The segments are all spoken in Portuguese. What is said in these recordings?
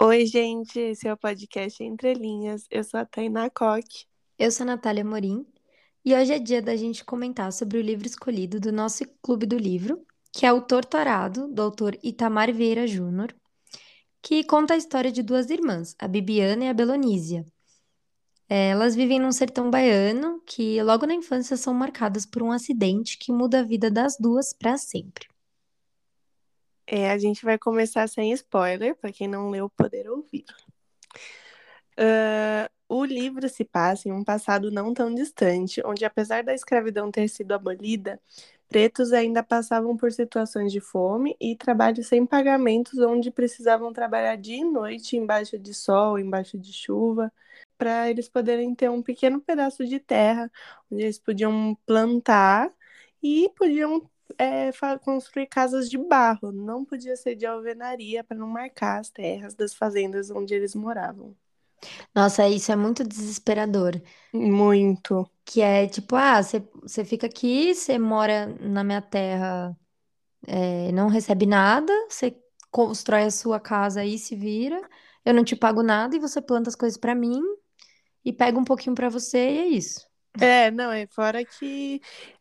Oi, gente, esse é o podcast Entre Linhas. Eu sou a Tainá Coque. Eu sou a Natália Morim e hoje é dia da gente comentar sobre o livro escolhido do nosso Clube do Livro, que é o Torturado, do autor Itamar Vieira Júnior, que conta a história de duas irmãs, a Bibiana e a Belonísia. Elas vivem num sertão baiano que, logo na infância, são marcadas por um acidente que muda a vida das duas para sempre. É, a gente vai começar sem spoiler, para quem não leu poder ouvir. Uh, o livro se passa em um passado não tão distante, onde, apesar da escravidão ter sido abolida, pretos ainda passavam por situações de fome e trabalho sem pagamentos, onde precisavam trabalhar dia e noite embaixo de sol, embaixo de chuva, para eles poderem ter um pequeno pedaço de terra onde eles podiam plantar e podiam é, construir casas de barro. Não podia ser de alvenaria para não marcar as terras das fazendas onde eles moravam. Nossa, isso é muito desesperador. Muito. Que é tipo, ah, você fica aqui, você mora na minha terra, é, não recebe nada, você constrói a sua casa aí, se vira, eu não te pago nada e você planta as coisas para mim e pega um pouquinho para você e é isso. É, não, é fora que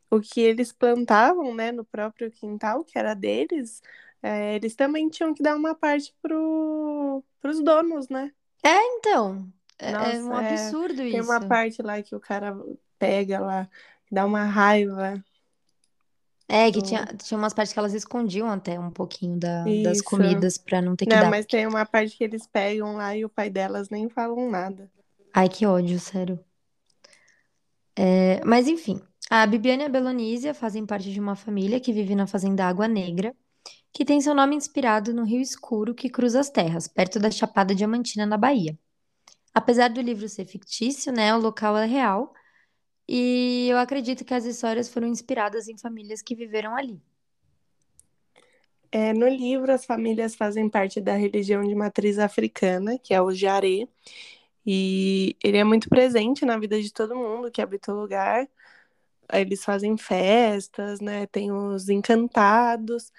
o que eles plantavam, né, no próprio quintal, que era deles, é, eles também tinham que dar uma parte pro, pros donos, né? É, então. É, Nossa, é um absurdo é, isso. Tem uma parte lá que o cara pega lá, dá uma raiva. É, que tinha, tinha umas partes que elas escondiam até um pouquinho da, das comidas pra não ter que não, dar. mas tem uma parte que eles pegam lá e o pai delas nem falam nada. Ai, que ódio, sério. É, mas enfim, a Bibiana e a Belonísia fazem parte de uma família que vive na fazenda Água Negra, que tem seu nome inspirado no rio escuro que cruza as terras, perto da Chapada Diamantina, na Bahia. Apesar do livro ser fictício, né, o local é real, e eu acredito que as histórias foram inspiradas em famílias que viveram ali. É, no livro, as famílias fazem parte da religião de matriz africana, que é o Jaré, e ele é muito presente na vida de todo mundo que habita o lugar. Eles fazem festas, né? Tem os encantados.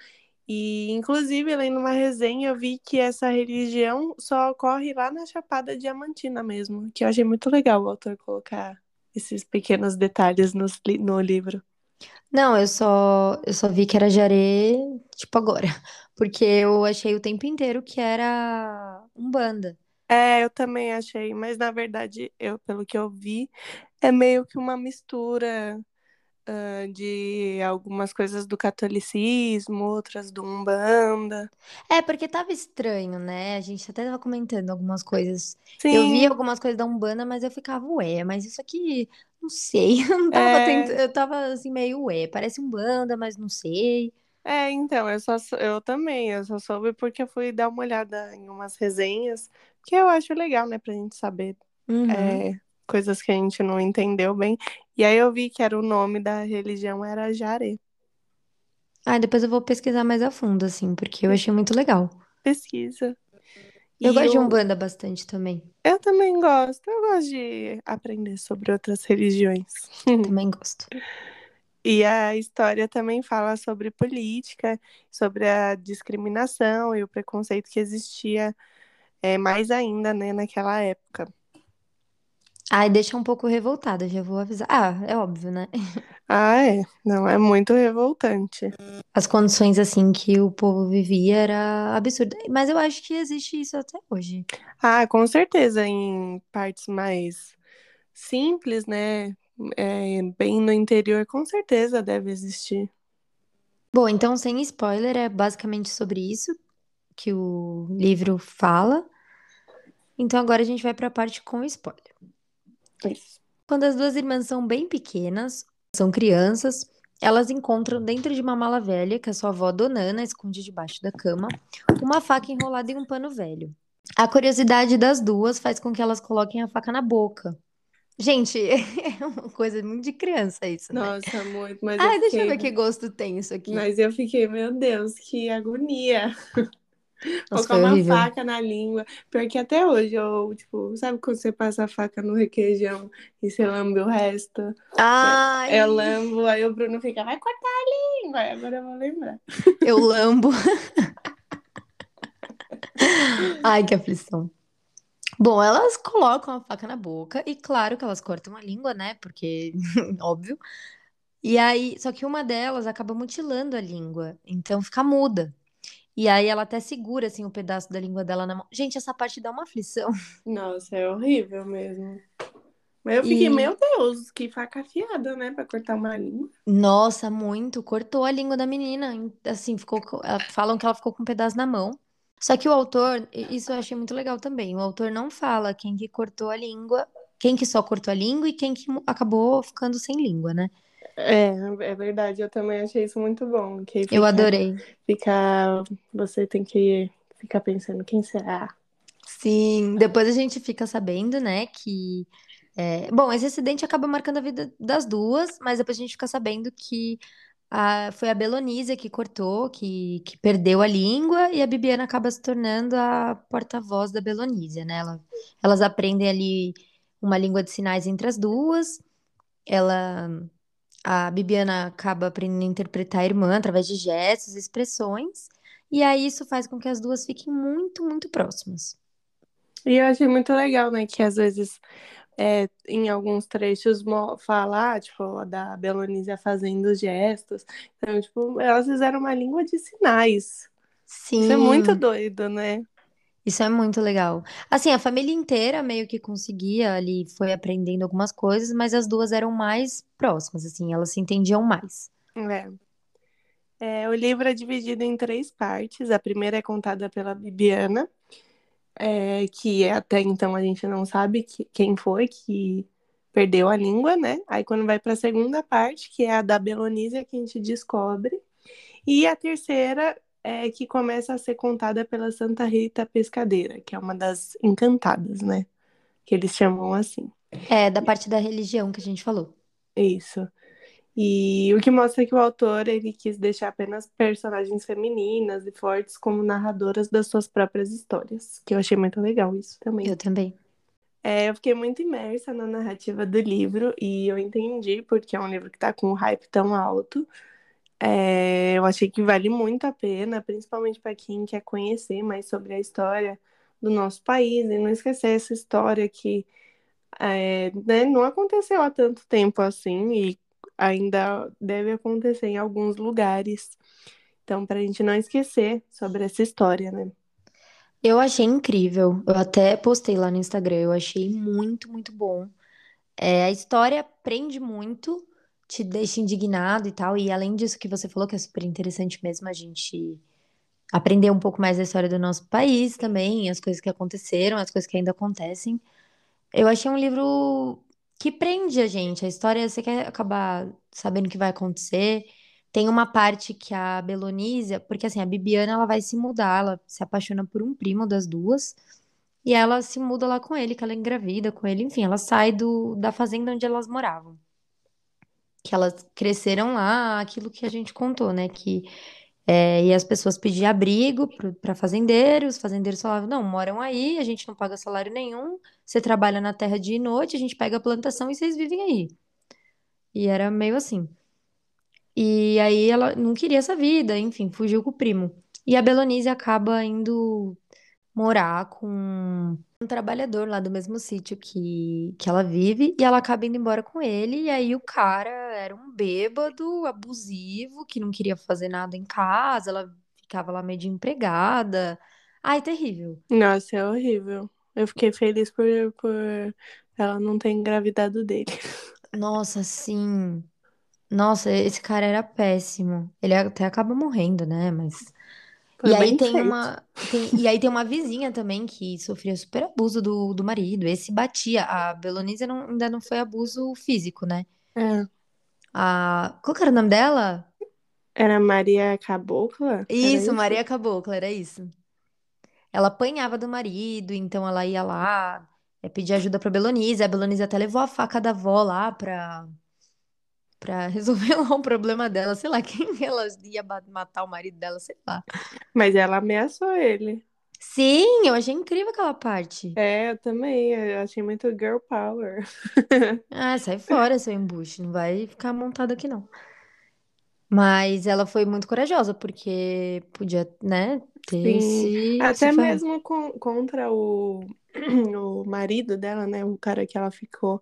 E, inclusive, lendo uma resenha, eu vi que essa religião só ocorre lá na Chapada Diamantina mesmo, que eu achei muito legal o autor colocar esses pequenos detalhes no, no livro. Não, eu só, eu só vi que era Jaré, tipo agora, porque eu achei o tempo inteiro que era Umbanda. É, eu também achei, mas na verdade, eu, pelo que eu vi, é meio que uma mistura uh, de algumas coisas do catolicismo, outras do Umbanda. É, porque tava estranho, né? A gente até tava comentando algumas coisas. Sim. Eu vi algumas coisas da Umbanda, mas eu ficava, ué, mas isso aqui, não sei. Eu não tava É. tent... Eu tava assim, meio, ué, parece Umbanda, mas não sei. É, então, eu só eu também, eu só soube porque eu fui dar uma olhada em umas resenhas, que eu acho legal, né, pra gente saber Uhum. é, coisas que a gente não entendeu bem. E aí eu vi que era o nome da religião era Jaré. Ah, depois eu vou pesquisar mais a fundo, assim, porque eu achei muito legal. Pesquisa. Eu E gosto de o- Umbanda bastante também. Eu também gosto, eu gosto de aprender sobre outras religiões. Também gosto. E a história também fala sobre política, sobre a discriminação e o preconceito que existia é, mais ainda, né, naquela época. Ai, deixa um pouco revoltada, já vou avisar. Ah, é óbvio, né? Ah, é. Não, é muito revoltante. As condições, assim, que o povo vivia era absurda. Mas eu acho que existe isso até hoje. Ah, com certeza, em partes mais simples, né? é, bem no interior, com certeza deve existir. Bom, então, sem spoiler, é basicamente sobre isso que o livro fala. Então, agora a gente vai para a parte com spoiler. Isso. Quando as duas irmãs são bem pequenas, são crianças, elas encontram dentro de uma mala velha que a sua avó Donana esconde debaixo da cama, uma faca enrolada em um pano velho. A curiosidade das duas faz com que elas coloquem a faca na boca. Gente, é uma coisa muito de criança isso, né? Nossa, muito, mas Ai, eu deixa eu ver que gosto tem isso aqui. Mas eu fiquei, meu Deus, que agonia. Nossa, Colocar uma horrível. faca na língua. Pior que até hoje, eu, tipo, sabe quando você passa a faca no requeijão e você lambe o resto? Ai, Eu lambo, aí o Bruno fica, vai cortar a língua. Agora eu vou lembrar. eu lambo. Ai, que aflição. Bom, elas colocam a faca na boca e claro que elas cortam a língua, né? Porque, óbvio. E aí, só que uma delas acaba mutilando a língua, então fica muda. E aí ela até segura assim um pedaço da língua dela na mão. Gente, essa parte dá uma aflição. Nossa, é horrível mesmo. Mas eu fiquei, E meu Deus, que faca afiada, né? Pra cortar uma língua. nossa, muito, cortou a língua da menina, assim, ficou, co- ela- falam que ela ficou com um pedaço na mão. Só que o autor, isso eu achei muito legal também. O autor não fala quem que cortou a língua, quem que só cortou a língua e quem que acabou ficando sem língua, né? É, é verdade, eu também achei isso muito bom. Que Eu fica, adorei. fica, você tem que ficar pensando, quem será? Sim, depois a gente fica sabendo, né, que. é, Bom, esse acidente acaba marcando a vida das duas, mas depois a gente fica sabendo que a- foi a Belonísia que cortou, que, que perdeu a língua, e a Bibiana acaba se tornando a porta-voz da Belonísia, né? Ela- elas aprendem ali uma língua de sinais entre as duas. Ela, a Bibiana acaba aprendendo a interpretar a irmã através de gestos, expressões, e aí isso faz com que as duas fiquem muito, muito próximas. E eu achei muito legal, né? Que às vezes, é, em alguns trechos, mo- fala, ah, tipo, da Belonísia fazendo gestos. Então, tipo, elas fizeram uma língua de sinais. Isso é muito Sim, doido, né? Isso é muito legal. Assim, a família inteira meio que conseguia ali, foi aprendendo algumas coisas, mas as duas eram mais próximas, assim, elas se entendiam mais. É. É, o livro é dividido em três partes. A primeira é contada pela Bibiana, é, que até então a gente não sabe que- quem foi que perdeu a língua, né? Aí quando vai para a segunda parte, que é a da Belonísia, que a gente descobre. E a terceira é que começa a ser contada pela Santa Rita Pescadeira, que é uma das encantadas, né? Que eles chamam assim. É, da parte da religião que a gente falou. Isso. E o que mostra que o autor ele quis deixar apenas personagens femininas e fortes como narradoras das suas próprias histórias, que eu achei muito legal isso também. Eu também. É, eu fiquei muito imersa na narrativa do livro e eu entendi porque é um livro que tá com um hype tão alto. É, eu achei que vale muito a pena, principalmente para quem quer conhecer mais sobre a história do nosso país e não esquecer essa história que é, né, não aconteceu há tanto tempo assim e ainda deve acontecer em alguns lugares. Então, para a gente não esquecer sobre essa história, né? Eu achei incrível. Eu até postei lá no Instagram. Eu achei muito, muito bom. É, a história prende muito, te deixa indignado e tal. E além disso que você falou, que é super interessante mesmo, a gente aprender um pouco mais da história do nosso país também, as coisas que aconteceram, as coisas que ainda acontecem. Eu achei um livro que prende a gente. A história, você quer acabar sabendo o que vai acontecer. Tem uma parte que a Belonísia, porque assim, a Bibiana ela vai se mudar, ela se apaixona por um primo das duas, e ela se muda lá com ele, que ela é engravida com ele, enfim, ela sai do, da fazenda onde elas moravam. Que elas cresceram lá, aquilo que a gente contou, né? Que é, e as pessoas pediam abrigo para fazendeiros, os fazendeiros falavam, não, moram aí, a gente não paga salário nenhum, você trabalha na terra dia e noite, a gente pega a plantação e vocês vivem aí. E era meio assim. E aí ela não queria essa vida, enfim, fugiu com o primo. E a Belonise acaba indo morar com um trabalhador lá do mesmo sítio que, que ela vive, e ela acaba indo embora com ele, e aí o cara era um bêbado, abusivo, que não queria fazer nada em casa, ela ficava lá meio de empregada. Ai, terrível. Nossa, é horrível. Eu fiquei feliz por, por ela não ter engravidado dele. Nossa, sim. Nossa, esse cara era péssimo. Ele até acaba morrendo, né? Mas Foi E aí tem feito. uma, tem, e aí tem uma vizinha também que sofria super abuso do, do marido. Esse batia. A Belonísia não- ainda não foi abuso físico, né? É. A, qual que era o nome dela? Era Maria Cabocla? Isso, isso? Maria Cabocla, era isso. Ela apanhava do marido, então ela ia lá é, pedir ajuda pra Belonísia. A Belonísia até levou a faca da avó lá pra, pra resolver lá um problema dela. Sei lá, quem ela ia matar o marido dela, sei lá. Mas ela ameaçou ele. Sim, eu achei incrível aquela parte. É, eu também. Eu achei muito girl power. Ah, sai fora, seu embuste. Não vai ficar montado aqui, não. Mas ela foi muito corajosa, porque podia, né, ter Sim, se, se até ferrado. mesmo com- contra o, o marido dela, né? O cara que ela ficou.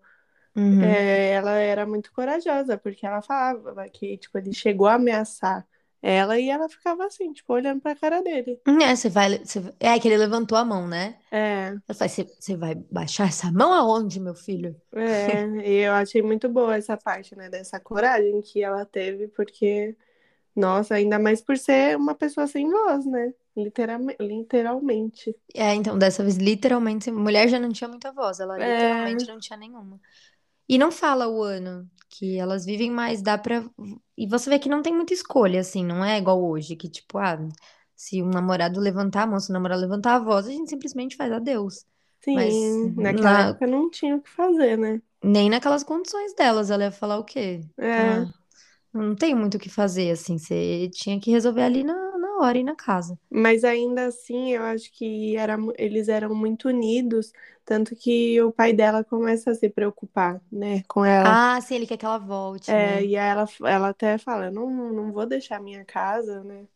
Uhum. É, ela era muito corajosa, porque ela falava que, tipo, ele chegou a ameaçar ela e ela ficava assim, tipo, olhando pra cara dele. É, você vai. você- é que ele levantou a mão, né? É, Ela fala, você, vai baixar essa mão aonde, meu filho? é, e eu achei muito boa essa parte, né, dessa coragem que ela teve, porque, nossa, ainda mais por ser uma pessoa sem voz, né? Literalmente, literalmente. É, então, dessa vez, literalmente, mulher já não tinha muita voz, ela É, literalmente não tinha nenhuma. E não fala o ano, que elas vivem mais, dá pra. E você vê que não tem muita escolha, assim, não é igual hoje, que tipo, ah, se um namorado levantar a mão, se o namorado levantar a voz, a gente simplesmente faz adeus. Mas sim, naquela na- época não tinha o que fazer, né? nem naquelas condições delas, ela ia falar o quê? É, Ah, não tem muito o que fazer, assim, você tinha que resolver ali na, na hora e na casa. mas ainda assim, eu acho que era, eles eram muito unidos, tanto que o pai dela começa a se preocupar, né, com ela. Ah, sim, ele quer que ela volte, É, né? e aí ela, ela até fala, não, não vou deixar minha casa, né?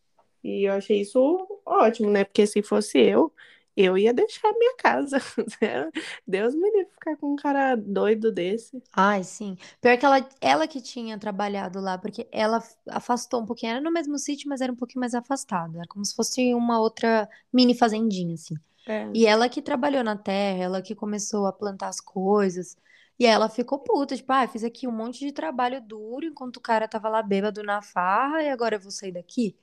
E eu achei isso ótimo, né? Porque se fosse eu, eu ia deixar minha casa. Deus me livre ficar com um cara doido desse. Ai, sim. Pior que ela, ela que tinha trabalhado lá, porque ela afastou um pouquinho. Era no mesmo sítio, mas era um pouquinho mais afastado. Era como se fosse uma outra mini fazendinha, assim. É, E ela que trabalhou na terra, ela que começou a plantar as coisas. E ela ficou puta, tipo, ah, fiz aqui um monte de trabalho duro enquanto o cara tava lá bêbado na farra e agora eu vou sair daqui?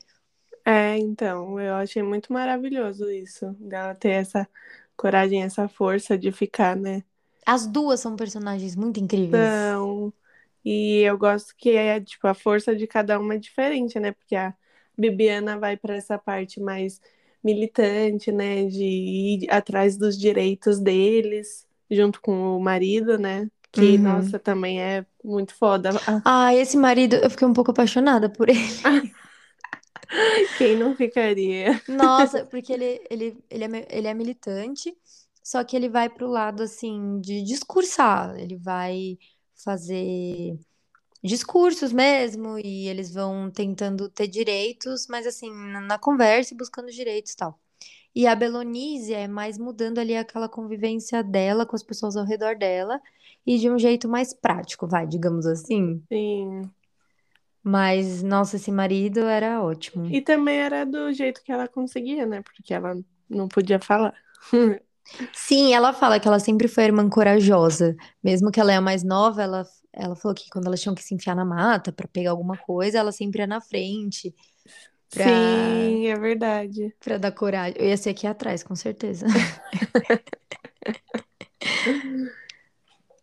É, então, eu achei muito maravilhoso isso, dela ter essa coragem, essa força de ficar, né? As duas são personagens muito incríveis. Então, e eu gosto que é, tipo, a força de cada uma é diferente, né? Porque a Bibiana vai para essa parte mais militante, né? De ir atrás dos direitos deles, junto com o marido, né? Que, Uhum. nossa, também é muito foda. Ah, Ah, esse marido, eu fiquei um pouco apaixonada por ele. Quem não ficaria? Nossa, porque ele, ele, ele, é, ele é militante, só que ele vai pro lado, assim, de discursar. Ele vai fazer discursos mesmo, e eles vão tentando ter direitos, mas, assim, na, na conversa e buscando direitos e tal. E a Belonísia é mais mudando ali aquela convivência dela com as pessoas ao redor dela, e de um jeito mais prático, vai, digamos assim. Sim. Mas, nossa, esse marido era ótimo. E também era do jeito que ela conseguia, né? Porque ela não podia falar. Sim, ela fala que ela sempre foi a irmã corajosa. Mesmo que ela é a mais nova, ela, ela falou que quando elas tinham que se enfiar na mata pra pegar alguma coisa, ela sempre ia na frente pra, Sim, é verdade. pra dar coragem. Eu ia ser aqui atrás, com certeza.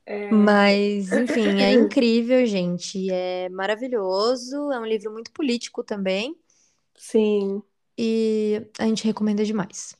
É, Mas, enfim, é incrível, gente. É maravilhoso. É um livro muito político também. sim. E a gente recomenda demais.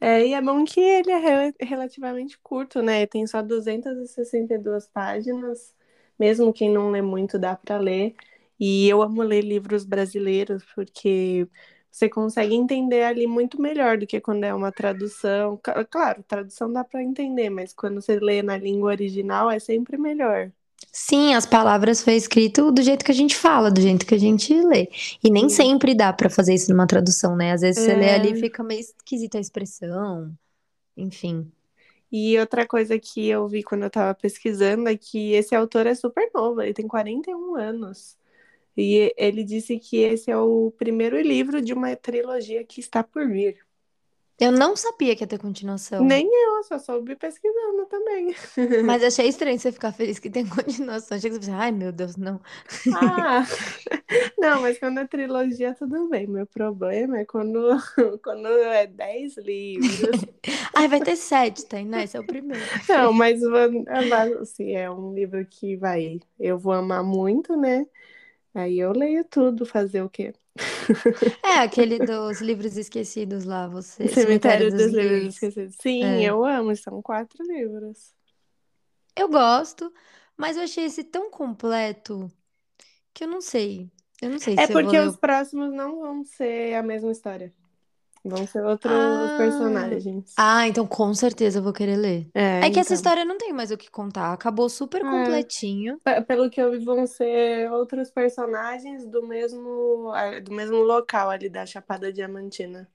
É, e é bom que ele é rel- relativamente curto, né? Tem só 262 páginas. Mesmo quem não lê muito, dá para ler. E eu amo ler livros brasileiros, porque você consegue entender ali muito melhor do que quando é uma tradução. Claro, tradução dá para entender, mas quando você lê na língua original é sempre melhor. Sim, as palavras foi escrito do jeito que a gente fala, do jeito que a gente lê. E nem Sim. sempre dá pra fazer isso numa tradução, né? Às vezes você lê ali e É. fica meio esquisita a expressão. Enfim. E outra coisa que eu vi quando eu tava pesquisando é que esse autor é super novo, ele tem 41 anos. E ele disse que esse é o primeiro livro de uma trilogia que está por vir. Eu não sabia que ia ter continuação. Nem eu, só soube pesquisando também. Mas achei estranho você ficar feliz que tem continuação. Achei que você pensava, ai meu Deus, não. Ah, não, mas quando é trilogia, tudo bem. Meu problema é quando, quando é 10 livros. Ai, vai ter sete, tá? Né? Esse é o primeiro. Não, mas assim, é um livro que vai, eu vou amar muito, né? Aí eu leio tudo, fazer o quê? É, aquele dos livros esquecidos lá, você. Cemitério dos dos Livros Livros. Esquecidos. Sim, É. eu amo, são quatro livros. Eu gosto, mas eu achei esse tão completo que eu não sei. Eu não sei É se eu vou porque ler. os próximos não vão ser a mesma história. Vão ser outros Ah, personagens. ah, então com certeza eu vou querer ler. É, É que essa então. história não tem mais o que contar. Acabou super É. completinho. Pe- Pelo que eu vi, vão ser outros personagens do mesmo, ah, do mesmo local ali da Chapada Diamantina.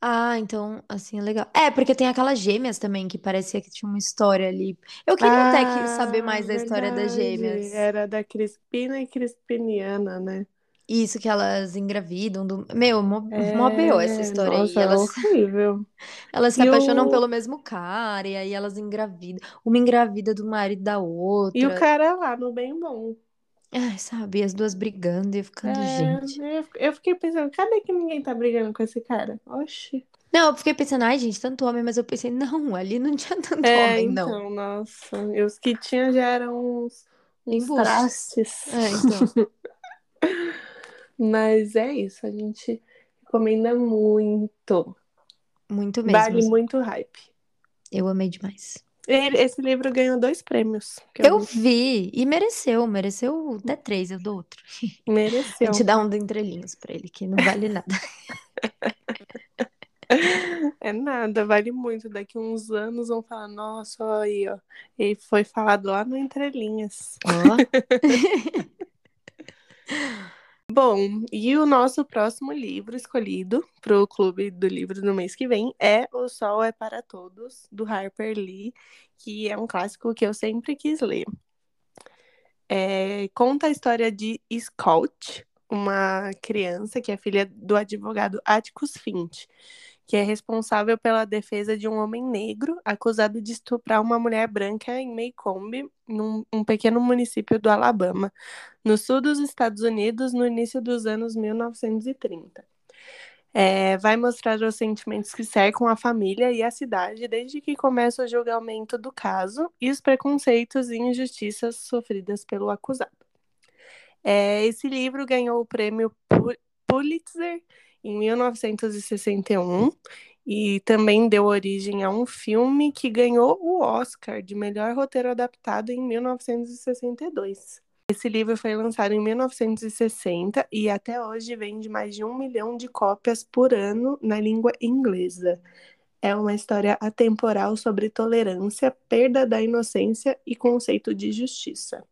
Ah, então assim é legal. É, porque tem aquelas gêmeas também que parecia que tinha uma história ali. Eu queria até que saber Ah, mais da história das verdade. gêmeas. Era da Crispina e Crispiniana, né? Isso que elas engravidam do. Meu, mó, mó B.O. essa É, história aí. nossa, Elas, horrível. elas se E apaixonam o, pelo mesmo cara, e aí elas engravidam. Uma engravida do marido da e o outra. cara lá no bem bom. Ai, sabe, as duas brigando e ficando, É, gente. eu eu fiquei pensando, cadê que ninguém tá brigando com esse cara? Oxi. Não, eu fiquei pensando, ai, gente, tanto homem, mas eu pensei, não, ali não tinha tanto É, homem, não. então, nossa. E os que tinha já eram uns, uns trastes. É, então. Mas é isso, a gente recomenda muito. Muito mesmo. Vale muito hype. Eu amei demais. Esse livro ganhou dois prêmios. Que Eu vi e mereceu, mereceu até três, eu dou outro. A mereceu. gente dá um de entrelinhas pra ele, que não vale nada. É nada, vale muito. Daqui uns anos vão falar, nossa, olha aí, ó. Ele foi falado lá no Entrelinhas. Ó, Bom, e o nosso próximo livro escolhido para o Clube do Livro do mês que vem é O Sol é para Todos, do Harper Lee, que é um clássico que eu sempre quis ler. É, conta a história de Scout, uma criança que é filha do advogado Atticus Finch, que é responsável pela defesa de um homem negro acusado de estuprar uma mulher branca em Maycomb, num um pequeno município do Alabama, no sul dos Estados Unidos, no início dos anos 1930. É, vai mostrar os sentimentos que cercam a família e a cidade desde que começa o julgamento do caso e os preconceitos e injustiças sofridas pelo acusado. É, esse livro ganhou o prêmio Pu- Pulitzer em 1961 e também deu origem a um filme que ganhou o Oscar de melhor roteiro adaptado em 1962. Esse livro foi lançado em 1960 e até hoje vende mais de um milhão de cópias por ano na língua inglesa. É uma história atemporal sobre tolerância, perda da inocência e conceito de justiça.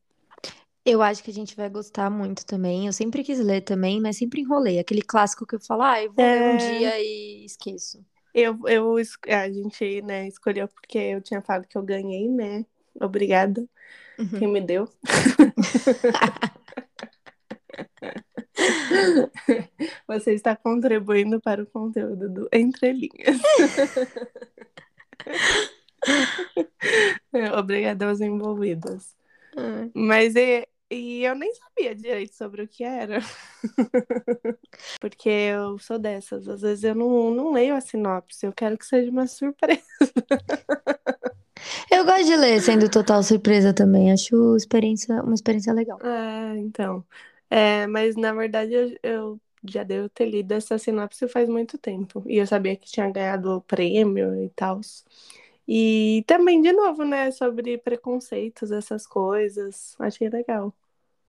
Eu acho que a gente vai gostar muito também. Eu sempre quis ler também, mas sempre enrolei. Aquele clássico que eu falo, ah, eu vou ler um É. dia e esqueço. Eu, eu, es- a gente, né, escolheu porque eu tinha falado que eu ganhei, né? Obrigada, Uhum. quem me deu. Você está contribuindo para o conteúdo do Entre Linhas. É, Obrigada aos envolvidos. Ah, Mas e, e eu nem sabia direito sobre o que era. Porque eu sou dessas. Às vezes eu não, não leio a sinopse. Eu quero que seja uma surpresa. Eu gosto de ler sendo total surpresa também. Acho experiência, uma experiência legal. É, então. É, mas na verdade eu, eu já devo ter lido essa sinopse faz muito tempo. E eu sabia que tinha ganhado o prêmio e tal. E também, de novo, né, sobre preconceitos, essas coisas. Achei legal.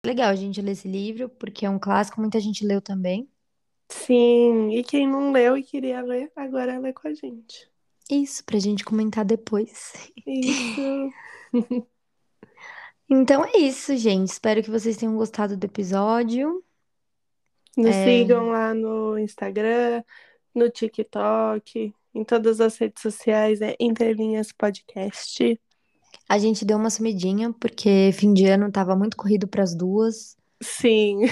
Legal a gente ler esse livro, porque é um clássico, muita gente leu também. Sim, e quem não leu e queria ler, agora lê com a gente. Isso, pra gente comentar depois. Isso. Então é isso, gente. Espero que vocês tenham gostado do episódio. Nos É. sigam lá no Instagram, no TikTok, em todas as redes sociais, é Entrelinhas Podcast. A gente deu uma sumidinha, porque fim de ano tava muito corrido pras duas. Sim,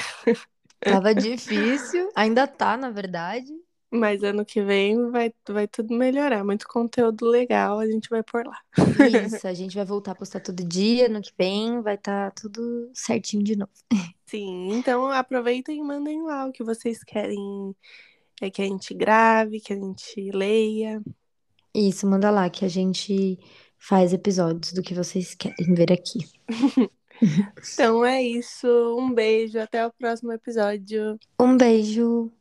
Tava difícil. Ainda tá, na verdade. mas ano que vem vai, vai tudo melhorar. Muito conteúdo legal a gente vai por lá. Isso, a gente vai voltar a postar todo dia. No que vem vai estar tudo certinho de novo. Sim, então aproveitem e mandem lá o que vocês querem é que a gente grave, que a gente leia. Isso, manda lá que a gente faz episódios do que vocês querem ver aqui. Então é isso. Um beijo, até o próximo episódio. Um beijo!